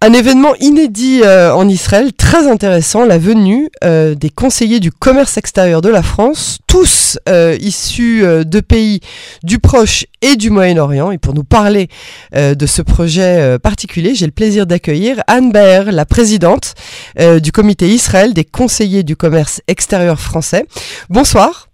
Un événement inédit euh, en Israël, très intéressant, la venue euh, des conseillers du commerce extérieur de la France, tous euh, issus de pays du Proche et du Moyen-Orient. Et pour nous parler de ce projet particulier, j'ai le plaisir d'accueillir Anne Baer, la présidente du comité Israël des conseillers du commerce extérieur français. Bonsoir.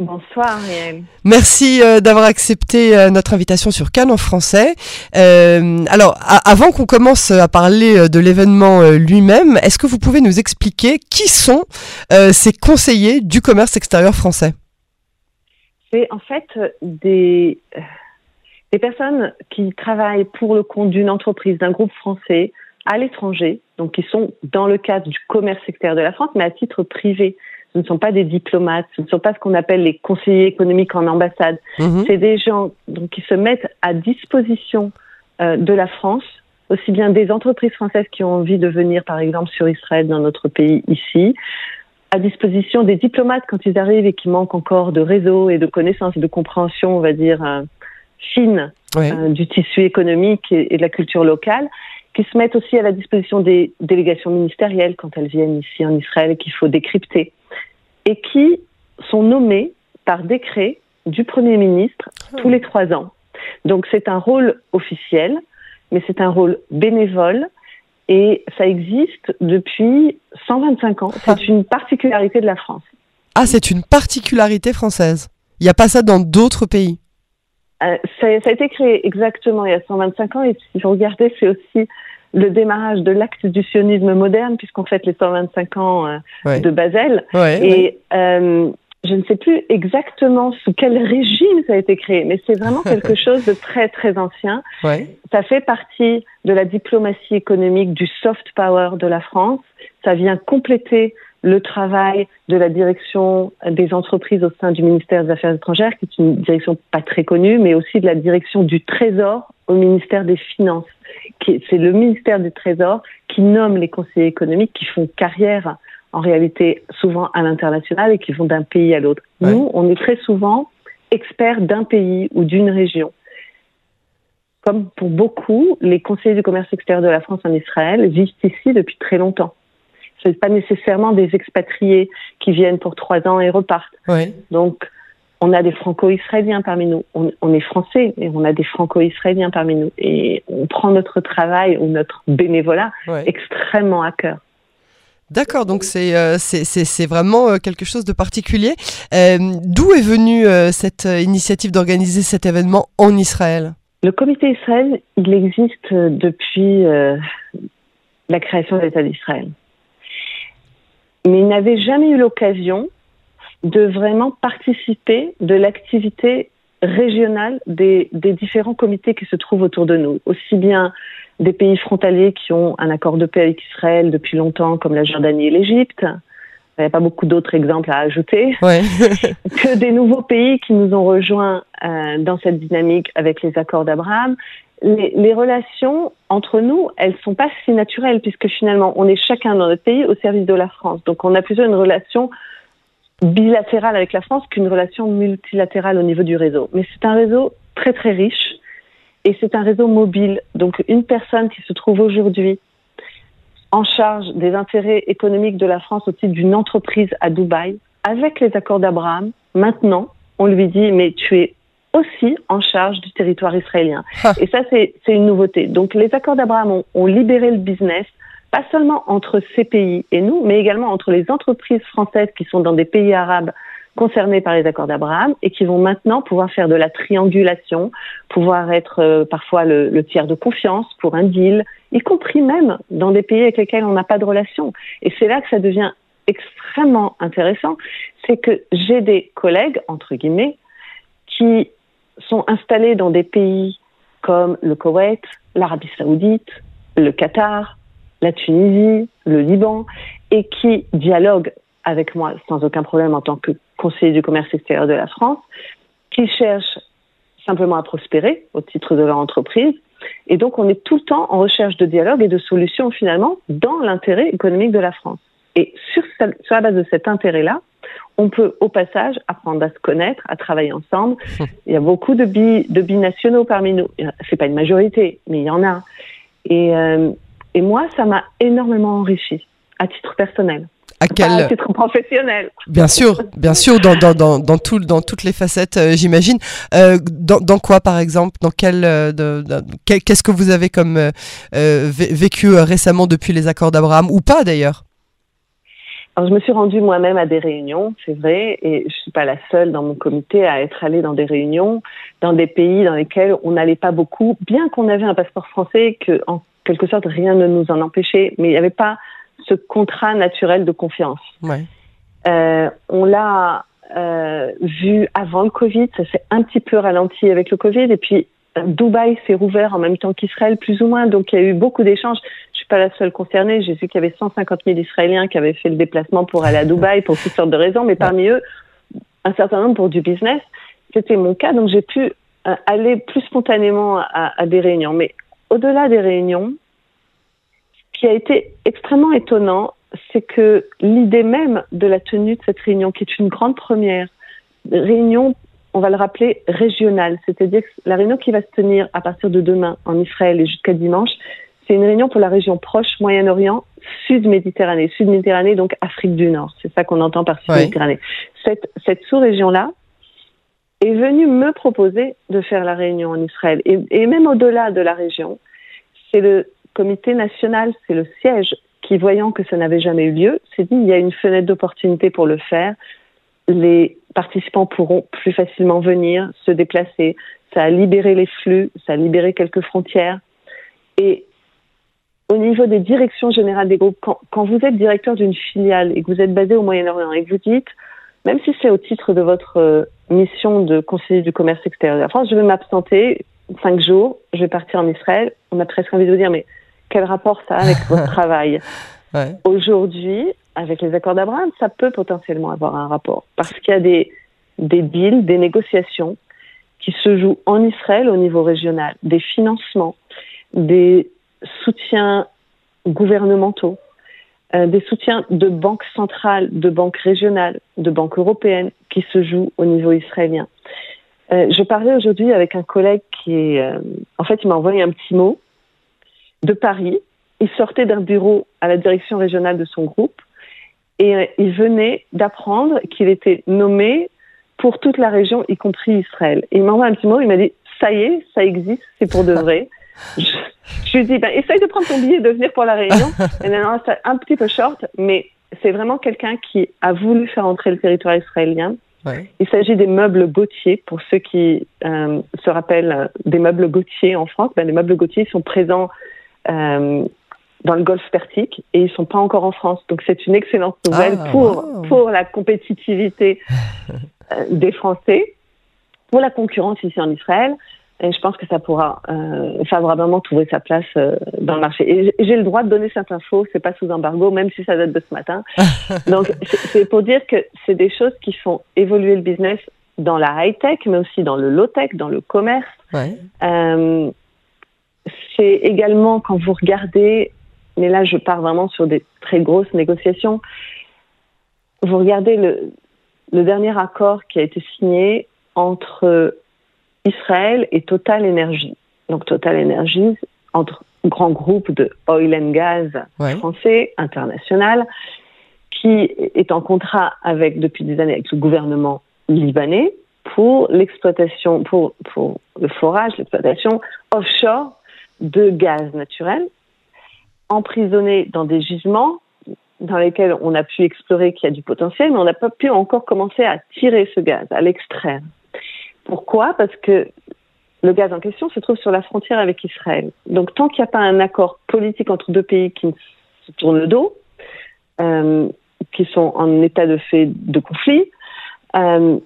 Bonsoir Ariel. Merci euh, d'avoir accepté euh, notre invitation sur Cannes en français. Euh, alors, avant qu'on commence à parler de l'événement lui-même, est-ce que vous pouvez nous expliquer qui sont ces conseillers du commerce extérieur français? C'est en fait des, des personnes qui travaillent pour le compte d'une entreprise, d'un groupe français à l'étranger, donc qui sont dans le cadre du commerce extérieur de la France, mais à titre privé ce ne sont pas des diplomates, ce ne sont pas ce qu'on appelle les conseillers économiques en ambassade. Mhm. C'est des gens donc, qui se mettent à disposition euh, de la France, aussi bien des entreprises françaises qui ont envie de venir, par exemple, sur Israël, dans notre pays ici, à disposition des diplomates quand ils arrivent et qui manquent encore de réseau et de connaissances et de compréhension, on va dire, euh, fine euh, du tissu économique et, de la culture locale qui se mettent aussi à la disposition des délégations ministérielles quand elles viennent ici en Israël et qu'il faut décrypter et qui sont nommés par décret du Premier ministre tous les trois ans. Donc c'est un rôle officiel, mais c'est un rôle bénévole et ça existe depuis 125 ans. C'est ah. une particularité de la France. Ah, c'est une particularité française. Il n'y a pas ça dans d'autres pays. Euh, ça, a été créé exactement il y a 125 ans et si vous regardez, c'est aussi le démarrage de l'acte du sionisme moderne, puisqu'on fête les 125 ans euh, de Basel. et euh, je ne sais plus exactement sous quel régime ça a été créé, mais c'est vraiment quelque chose de très très ancien. Ça fait partie de la diplomatie économique, du soft power de la France. Ça vient compléter le travail de la direction des entreprises au sein du ministère des Affaires étrangères, qui est une direction pas très connue, mais aussi de la direction du Trésor au ministère des Finances. C'est le ministère du Trésor qui nomme les conseillers économiques qui font carrière en réalité souvent à l'international et qui vont d'un pays à l'autre. Nous, on est très souvent experts d'un pays ou d'une région. Comme pour beaucoup, les conseillers du commerce extérieur de la France en Israël vivent ici depuis très longtemps ce n'est pas nécessairement des expatriés qui viennent pour trois ans et repartent. Donc, on a des franco-israéliens parmi nous. On, est français et on a des franco-israéliens parmi nous. Et on prend notre travail ou notre bénévolat extrêmement à cœur. D'accord, donc c'est euh, vraiment euh, quelque chose de particulier. Euh, d'où est venue cette initiative d'organiser cet événement en Israël? Le comité Israël, il existe depuis la création de l'État d'Israël mais il n'avait jamais eu l'occasion de vraiment participer de l'activité régionale des, des, différents comités qui se trouvent autour de nous, aussi bien des pays frontaliers qui ont un accord de paix avec Israël depuis longtemps, comme la Jordanie et l'Égypte. Il n'y a pas beaucoup d'autres exemples à ajouter. Ouais. que des nouveaux pays qui nous ont rejoints euh, dans cette dynamique avec les accords d'Abraham les, relations entre nous, elles sont pas si naturelles puisque finalement, on est chacun dans notre pays au service de la France. Donc, on a plutôt une relation bilatérale avec la France qu'une relation multilatérale au niveau du réseau. Mais c'est un réseau très très riche et c'est un réseau mobile. Donc, une personne qui se trouve aujourd'hui en charge des intérêts économiques de la France au titre d'une entreprise à Dubaï, avec les accords d'Abraham, maintenant, on lui dit, mais tu es aussi en charge du territoire israélien. Et ça, c'est une nouveauté. Donc les accords d'Abraham ont, libéré le business, pas seulement entre ces pays et nous, mais également entre les entreprises françaises qui sont dans des pays arabes concernés par les accords d'Abraham et qui vont maintenant pouvoir faire de la triangulation, pouvoir être euh, parfois le, le, tiers de confiance pour un deal, y compris même dans des pays avec lesquels on n'a pas de relation. Et c'est là que ça devient extrêmement intéressant, c'est que j'ai des collègues, entre guillemets, qui sont installés dans des pays comme le Koweït, l'Arabie saoudite, le Qatar, la Tunisie, le Liban, et qui dialoguent avec moi sans aucun problème en tant que conseiller du commerce extérieur de la France, qui cherchent simplement à prospérer au titre de leur entreprise. Et donc, on est tout le temps en recherche de dialogue et de solutions finalement dans l'intérêt économique de la France. Et sur, sur la base de cet intérêt-là, on peut au passage apprendre à se connaître, à travailler ensemble. Il y a beaucoup de, bi, de binationaux parmi nous. C'est pas une majorité, mais il y en a. Et euh, Et moi, ça m'a énormément enrichi à titre personnel. À quel à titre professionnel Bien sûr, bien sûr, dans, dans, dans, dans, tout, dans toutes les facettes, euh, j'imagine. Euh, dans, dans quoi, par exemple? Dans quel, euh, qu'est-ce que vous avez comme vécu récemment depuis les accords d'Abraham? Ou pas d'ailleurs? Alors, je me suis rendue moi-même à des réunions, c'est vrai, et je suis pas la seule dans mon comité à être allée dans des réunions dans des pays dans lesquels on n'allait pas beaucoup, bien qu'on avait un passeport français, que en quelque sorte rien ne nous en empêchait, mais il n'y avait pas ce contrat naturel de confiance. Ouais. Euh, on l'a euh, vu avant le Covid, ça s'est un petit peu ralenti avec le Covid, et puis Dubaï s'est rouvert en même temps qu'Israël, plus ou moins, donc il y a eu beaucoup d'échanges. Suis pas la seule concernée, j'ai vu qu'il y avait 150 000 Israéliens qui avaient fait le déplacement pour aller à Dubaï pour toutes sortes de raisons, mais parmi eux, un certain nombre pour du business. C'était mon cas, donc j'ai pu euh, aller plus spontanément à, à des réunions. Mais au-delà des réunions, ce qui a été extrêmement étonnant, c'est que l'idée même de la tenue de cette réunion, qui est une grande première, réunion, on va le rappeler, régionale, c'est-à-dire que la réunion qui va se tenir à partir de demain en Israël et jusqu'à dimanche, c'est une réunion pour la région proche, Moyen-Orient, Sud-Méditerranée. Sud-Méditerranée, donc Afrique du Nord. C'est ça qu'on entend par Sud-Méditerranée. Cette, cette sous-région-là est venue me proposer de faire la réunion en Israël. Et, et même au-delà de la région, c'est le comité national, c'est le siège qui, voyant que ça n'avait jamais eu lieu, s'est dit il y a une fenêtre d'opportunité pour le faire. Les participants pourront plus facilement venir, se déplacer. Ça a libéré les flux, ça a libéré quelques frontières. Et au niveau des directions générales des groupes, quand, quand vous êtes directeur d'une filiale et que vous êtes basé au Moyen-Orient et que vous dites, même si c'est au titre de votre euh, mission de conseiller du commerce extérieur de la France, je vais m'absenter cinq jours, je vais partir en Israël. On a presque envie de vous dire, mais quel rapport ça a avec votre travail? Ouais. Aujourd'hui, avec les accords d'Abraham, ça peut potentiellement avoir un rapport parce qu'il y a des, des deals, des négociations qui se jouent en Israël au niveau régional, des financements, des soutiens gouvernementaux, euh, des soutiens de banques centrales, de banques régionales, de banques européennes qui se jouent au niveau israélien. Euh, je parlais aujourd'hui avec un collègue qui est, euh, en fait, il m'a envoyé un petit mot de Paris. Il sortait d'un bureau à la direction régionale de son groupe et il venait d'apprendre qu'il était nommé pour toute la région, y compris Israël. Et il m'a envoyé un petit mot, il m'a dit ça y est, ça existe, c'est pour de vrai. Je, je, lui dit ben, essaye de prendre ton billet et de venir pour la réunion. Et non, c'est un petit peu short, mais c'est vraiment quelqu'un qui a voulu faire entrer le territoire israélien. Ouais. Il s'agit des meubles Gauthier. Pour ceux qui euh, se rappellent des meubles Gauthier en France, ben, les meubles Gauthier sont présents euh, dans le Golfe Persique et ils sont pas encore en France. Donc c'est une excellente nouvelle Ah, pour wow. pour la compétitivité euh, des Français, pour la concurrence ici en Israël. Et je pense que ça pourra euh, favorablement trouver sa place euh, dans le marché. Et j'ai- le droit de donner cette info, c'est pas sous embargo, même si ça date de ce matin. Donc c'est c'est pour dire que c'est des choses qui font évoluer le business dans la high tech, mais aussi dans le low tech, dans le commerce. Ouais. Euh, c'est également quand vous regardez, mais là je pars vraiment sur des très grosses négociations, vous regardez le, le dernier accord qui a été signé entre Israël et Total Energy. Donc Total Energy, entre grands groupes de oil and gas Ouais. français, international, qui est en contrat avec, depuis des années avec le gouvernement libanais pour l'exploitation, pour, pour le forage, l'exploitation offshore de gaz naturel, emprisonné dans des gisements dans lesquels on a pu explorer qu'il y a du potentiel, mais on n'a pas pu encore commencer à tirer ce gaz, à l'extraire. Pourquoi? Parce que le gaz en question se trouve sur la frontière avec Israël. Donc tant qu'il n'y a pas un accord politique entre deux pays qui se tournent le dos, euh, qui sont en état de fait de conflit, euh,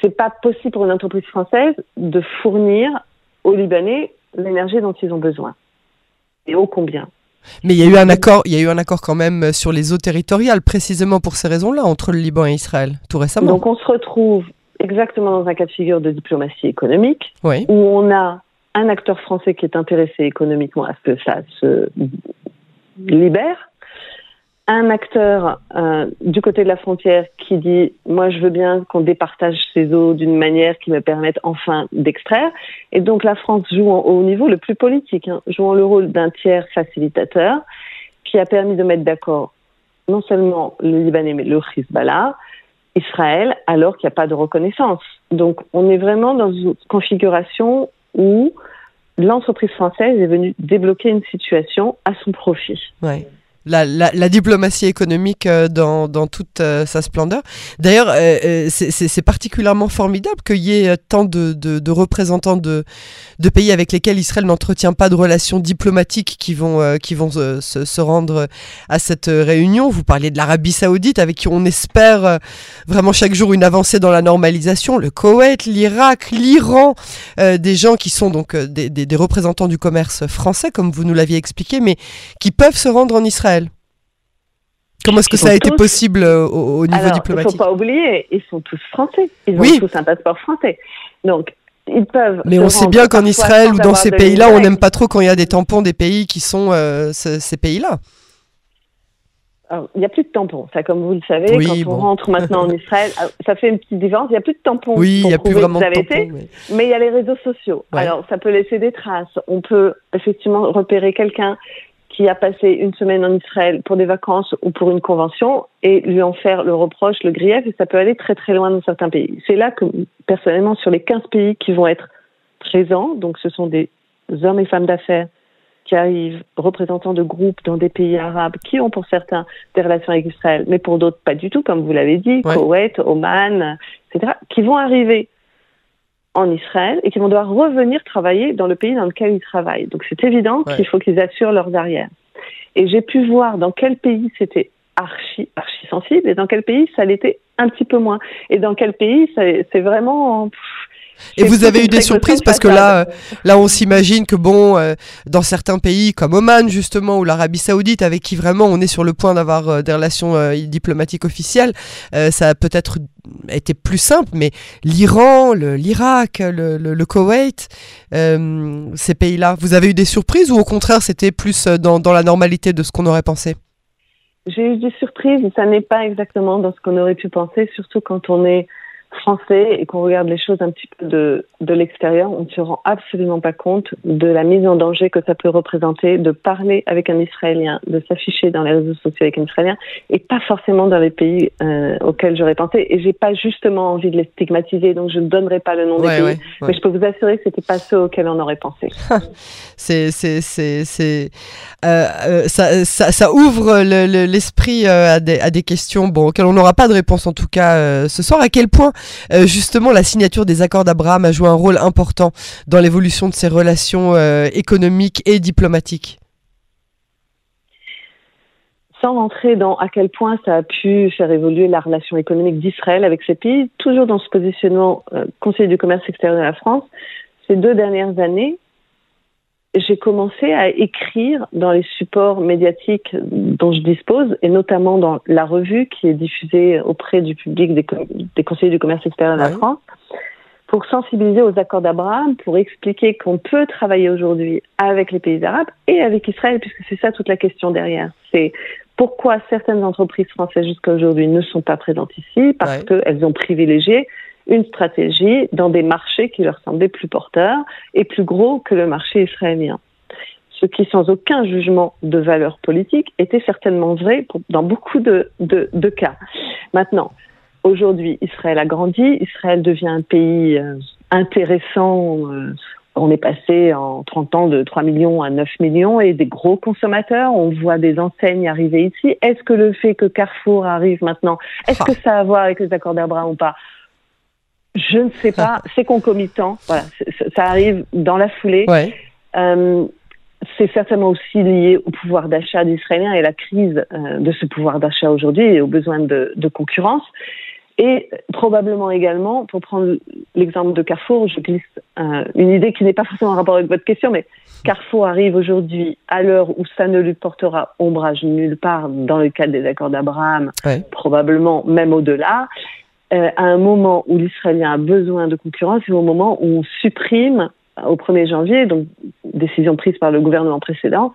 c'est pas possible pour une entreprise française de fournir aux Libanais l'énergie dont ils ont besoin. Et ô combien Mais il y a eu un accord, il y a eu un accord quand même sur les eaux territoriales, précisément pour ces raisons-là, entre le Liban et Israël, tout récemment. Donc on se retrouve exactement dans un cas de figure de diplomatie économique oui. où on a un acteur français qui est intéressé économiquement à ce que ça se libère, un acteur euh, du côté de la frontière qui dit moi je veux bien qu'on départage ces eaux d'une manière qui me permette enfin d'extraire et donc la France joue au niveau le plus politique hein, jouant le rôle d'un tiers facilitateur qui a permis de mettre d'accord non seulement le Libanais mais le Hezbollah Israël alors qu'il n'y a pas de reconnaissance donc on est vraiment dans une configuration où l'entreprise française est venue débloquer une situation à son profit. Ouais la, diplomatie économique euh, dans, toute euh, sa splendeur. D'ailleurs, euh, c'est particulièrement formidable qu'il y ait tant de, représentants de, pays avec lesquels Israël n'entretient pas de relations diplomatiques qui vont, qui vont se, rendre à cette réunion. Vous parliez de l'Arabie saoudite avec qui on espère vraiment chaque jour une avancée dans la normalisation. Le Koweït, l'Irak, l'Iran, des gens qui sont donc des représentants du commerce français, comme vous nous l'aviez expliqué, mais qui peuvent se rendre en Israël. Comment est-ce que ça a été possible euh, au, niveau diplomatique Il ne faut pas oublier, ils sont tous français. Ils ont tous un passeport français. Donc, ils peuvent. Mais on sait bien qu'en Israël ou dans ces pays-là, on n'aime pas trop quand il y a des tampons des pays qui sont euh, ces pays-là. il n'y a plus de tampons. Ça, comme vous le savez, quand on rentre maintenant en Israël, ah, ça fait une petite différence. Il n'y a plus de tampons. Oui, il n'y a plus vraiment de tampons. mais... il y a les réseaux sociaux. Alors, ça peut laisser des traces. On peut effectivement repérer quelqu'un qui a passé une semaine en Israël pour des vacances ou pour une convention et lui en faire le reproche, le grief, et ça peut aller très très loin dans certains pays. C'est là que, personnellement, sur les 15 pays qui vont être présents, donc ce sont des hommes et femmes d'affaires qui arrivent, représentants de groupes dans des pays arabes, qui ont pour certains des relations avec Israël, mais pour d'autres pas du tout, comme vous l'avez dit, Koweït, Oman, etc., qui vont arriver en Israël et qui vont devoir revenir travailler dans le pays dans lequel ils travaillent. Donc c'est évident qu'il faut qu'ils assurent leurs arrières. Et j'ai pu voir dans quel pays c'était archi, archi sensible et dans quel pays ça l'était un petit peu moins. Et dans quel pays c'est vraiment... Et vous avez eu des surprises? Parce que là, euh, là, on s'imagine que bon, euh, dans certains pays comme Oman justement ou l'Arabie Saoudite, avec qui vraiment on est sur le point d'avoir euh, des relations diplomatiques officielles, ça a peut-être été plus simple. Mais l'Iran, l'Irak, le, le, Koweït, ces pays-là, vous avez eu des surprises ou au contraire c'était plus dans, dans la normalité de ce qu'on aurait pensé? J'ai eu des surprises, ça n'est pas exactement dans ce qu'on aurait pu penser, surtout quand on est français et qu'on regarde les choses un petit peu de, de l'extérieur, on ne se rend absolument pas compte de la mise en danger que ça peut représenter de parler avec un Israélien, de s'afficher dans les réseaux sociaux avec un Israélien et pas forcément dans les pays euh, auxquels j'aurais pensé. Et j'ai pas justement envie de les stigmatiser, donc je ne donnerai pas le nom des pays. Mais je peux vous assurer que c'était pas ceux auxquels on aurait pensé. c'est, c'est, c'est, c'est, euh, euh, ça, ça, ça, ouvre l'esprit à, des, à des questions, bon, auxquelles on n'aura pas de réponse en tout cas ce soir. À quel point euh, justement, la signature des accords d'Abraham a joué un rôle important dans l'évolution de ces relations euh, économiques et diplomatiques. Sans rentrer dans à quel point ça a pu faire évoluer la relation économique d'Israël avec ces pays, toujours dans ce positionnement euh, conseiller du commerce extérieur de la France, ces deux dernières années, j'ai commencé à écrire dans les supports médiatiques dont je dispose, et notamment dans la revue qui est diffusée auprès du public des, conseillers du commerce extérieur de la France, pour sensibiliser aux accords d'Abraham, pour expliquer qu'on peut travailler aujourd'hui avec les pays arabes et avec Israël, puisque c'est ça toute la question derrière. C'est pourquoi certaines entreprises françaises jusqu'à aujourd'hui ne sont pas présentes ici, parce qu'elles ont privilégié une stratégie dans des marchés qui leur semblaient plus porteurs et plus gros que le marché israélien. Ce qui, sans aucun jugement de valeur politique, était certainement vrai dans beaucoup de, de, cas. Maintenant, aujourd'hui, Israël a grandi, Israël devient un pays euh, intéressant. Euh, on est passé en 30 ans de 3 millions à 9 millions et des gros consommateurs. On voit des enseignes arriver ici. Est-ce que le fait que Carrefour arrive maintenant, est-ce que ça a à voir avec les accords d'Abraham ou pas? Je ne sais pas, c'est concomitant. Voilà, ça arrive dans la foulée. Euh, c'est certainement aussi lié au pouvoir d'achat des Israéliens et la crise euh, de ce pouvoir d'achat aujourd'hui et aux besoins de, de, concurrence. Et probablement également, pour prendre l'exemple de Carrefour, je glisse euh, une idée qui n'est pas forcément en rapport avec votre question, mais Carrefour arrive aujourd'hui à l'heure où ça ne lui portera ombrage nulle part dans le cadre des accords d'Abraham, probablement même au-delà. Euh, à un moment où l'Israélien a besoin de concurrence et au moment où on supprime au 1er janvier, donc décision prise par le gouvernement précédent,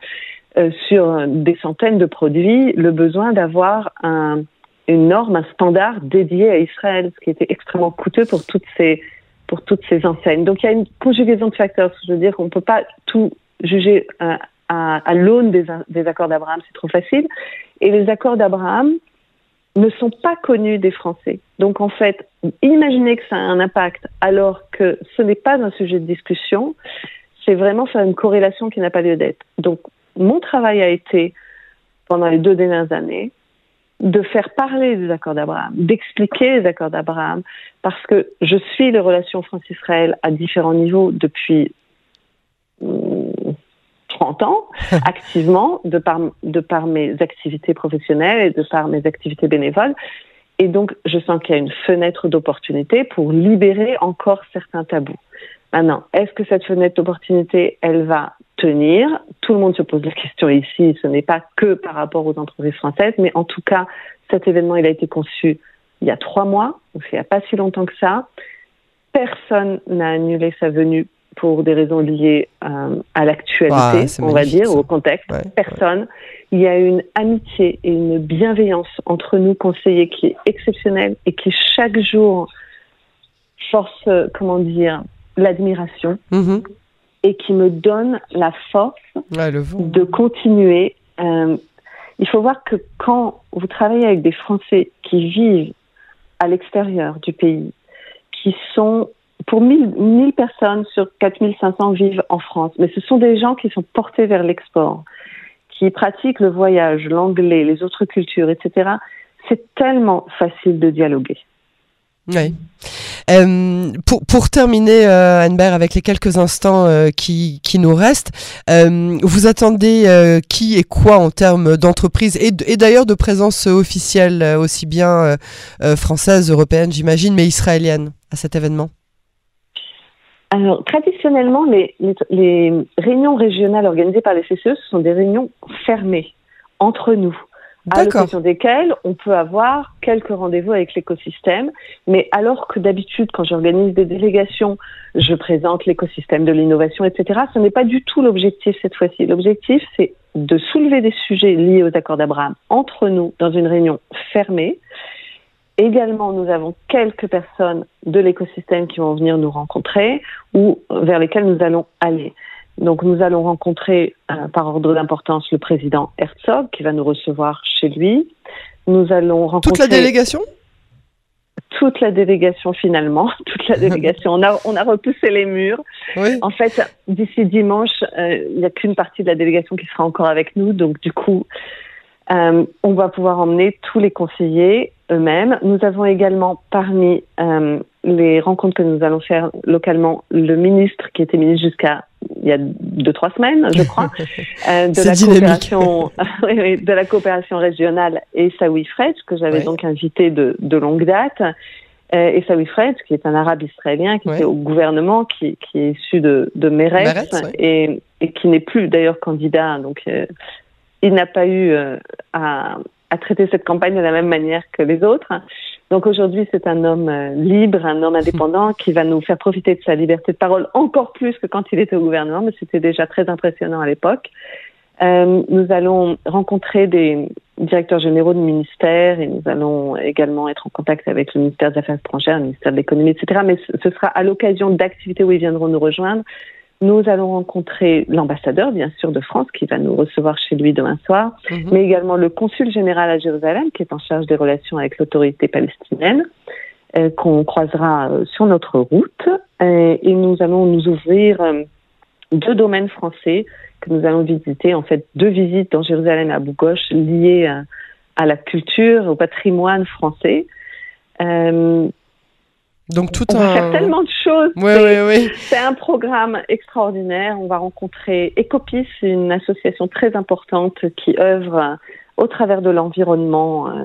sur des centaines de produits le besoin d'avoir un, une norme, un standard dédié à Israël, ce qui était extrêmement coûteux pour toutes ces pour toutes ces enseignes. Donc il y a une conjugaison de facteurs. Je veux dire qu'on ne peut pas tout juger à, à, l'aune des, des accords d'Abraham, c'est trop facile. Et les accords d'Abraham ne sont pas connus des Français. Donc en fait, imaginez que ça a un impact alors que ce n'est pas un sujet de discussion, c'est vraiment faire une corrélation qui n'a pas lieu d'être. Donc mon travail a été, pendant les deux dernières années, de faire parler des accords d'Abraham, d'expliquer les accords d'Abraham, parce que je suis les relations France-Israël à différents niveaux depuis 30 ans, activement, de par, de par mes activités professionnelles et de par mes activités bénévoles. Et donc, je sens qu'il y a une fenêtre d'opportunité pour libérer encore certains tabous. Maintenant, est-ce que cette fenêtre d'opportunité, elle va tenir? Tout le monde se pose la question ici. Ce n'est pas que par rapport aux entreprises françaises, mais en tout cas, cet événement, il a été conçu il y a trois mois, donc il n'y a pas si longtemps que ça. Personne n'a annulé sa venue pour des raisons liées euh, à l'actualité, on va dire, au contexte. Personne. Il y a une amitié et une bienveillance entre nous conseillers qui est exceptionnelle et qui chaque jour force, comment dire, l'admiration mm-hmm. et qui me donne la force de continuer. Euh, il faut voir que quand vous travaillez avec des Français qui vivent à l'extérieur du pays, qui sont pour 1000, personnes sur 4500 vivent en France, mais ce sont des gens qui sont portés vers l'export, qui pratiquent le voyage, l'anglais, les autres cultures, etc. C'est tellement facile de dialoguer. Oui. Euh, pour, terminer, euh, Anne-Bert, avec les quelques instants euh, qui, nous restent, vous attendez qui et quoi en termes d'entreprise et d'ailleurs de présence officielle, aussi bien française, européenne, j'imagine, mais israélienne à cet événement? Alors, traditionnellement, les, les, réunions régionales organisées par les CCE, ce sont des réunions fermées entre nous, à l'occasion desquelles on peut avoir quelques rendez-vous avec l'écosystème. Mais alors que d'habitude, quand j'organise des délégations, je présente l'écosystème de l'innovation, etc., ce n'est pas du tout l'objectif cette fois-ci. L'objectif, c'est de soulever des sujets liés aux accords d'Abraham entre nous dans une réunion fermée Également, nous avons quelques personnes de l'écosystème qui vont venir nous rencontrer ou vers lesquelles nous allons aller. Donc, nous allons rencontrer euh, par ordre d'importance le président Herzog qui va nous recevoir chez lui. Nous allons rencontrer toute la délégation? Toute la délégation finalement, toute la délégation. on a on a repoussé les murs. Oui. En fait, d'ici dimanche, euh, il n'y a qu'une partie de la délégation qui sera encore avec nous. Donc, du coup, euh, on va pouvoir emmener tous les conseillers eux-mêmes. Nous avons également parmi euh, les rencontres que nous allons faire localement le ministre qui était ministre jusqu'à il y a deux trois semaines, je crois, euh, de la coopération, de la coopération régionale et Saoui Fred que j'avais donc invité de, de longue date. Euh, et Saoui Fred, qui est un arabe israélien, qui était au gouvernement, qui, qui est issu de, de Meretz, et, et, qui n'est plus d'ailleurs candidat. Donc, euh, il n'a pas eu euh, à, à traiter cette campagne de la même manière que les autres. Donc aujourd'hui, c'est un homme euh, libre, un homme indépendant qui va nous faire profiter de sa liberté de parole encore plus que quand il était au gouvernement, mais c'était déjà très impressionnant à l'époque. Euh, nous allons rencontrer des directeurs généraux de ministères et nous allons également être en contact avec le ministère des Affaires étrangères, le ministère de l'économie, etc. Mais ce sera à l'occasion d'activités où ils viendront nous rejoindre. Nous allons rencontrer l'ambassadeur, bien sûr, de France, qui va nous recevoir chez lui demain soir, mhm. mais également le consul général à Jérusalem, qui est en charge des relations avec l'autorité palestinienne, euh, qu'on croisera euh, sur notre route. Et, nous allons nous ouvrir euh, deux domaines français que nous allons visiter, en fait, deux visites dans Jérusalem à Bougoche liées à, la culture, au patrimoine français. Donc tout on un... va faire tellement de choses. Oui, oui, oui. C'est un programme extraordinaire. On va rencontrer Ecopis, une association très importante qui œuvre au travers de l'environnement euh,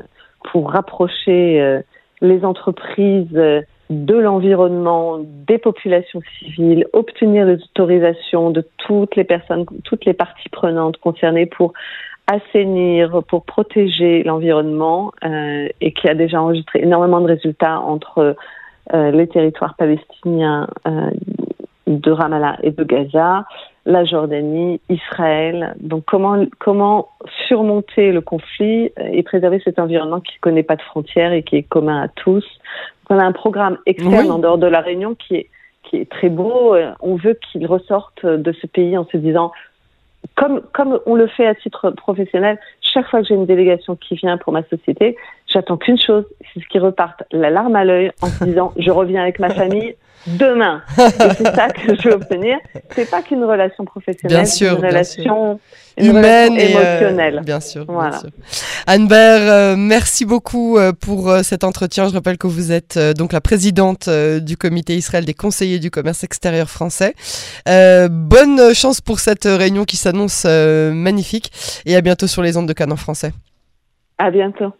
pour rapprocher euh, les entreprises euh, de l'environnement, des populations civiles, obtenir les autorisations de toutes les personnes, toutes les parties prenantes concernées pour assainir, pour protéger l'environnement et qui a déjà enregistré énormément de résultats entre euh, les territoires palestiniens euh, de Ramallah et de Gaza, la Jordanie, Israël. Donc comment comment surmonter le conflit et préserver cet environnement qui ne connaît pas de frontières et qui est commun à tous? on a un programme externe en dehors de la Réunion qui est qui est très beau. On veut qu'il ressorte de ce pays en se disant comme, comme on le fait à titre professionnel, chaque fois que j'ai une délégation qui vient pour ma société, j'attends qu'une chose, c'est ce qui repartent la larme à l'œil en se disant je reviens avec ma famille demain. Et c'est ça que je veux obtenir. C'est pas qu'une relation professionnelle, c'est une relation humaine et euh, émotionnelle. bien sûr. Voilà. Anne-Bert, euh, merci beaucoup euh, pour cet entretien. Je rappelle que vous êtes donc la présidente du comité Israël des conseillers du commerce extérieur français. bonne chance pour cette réunion qui s'annonce magnifique et à bientôt sur les ondes de Canon français. À bientôt.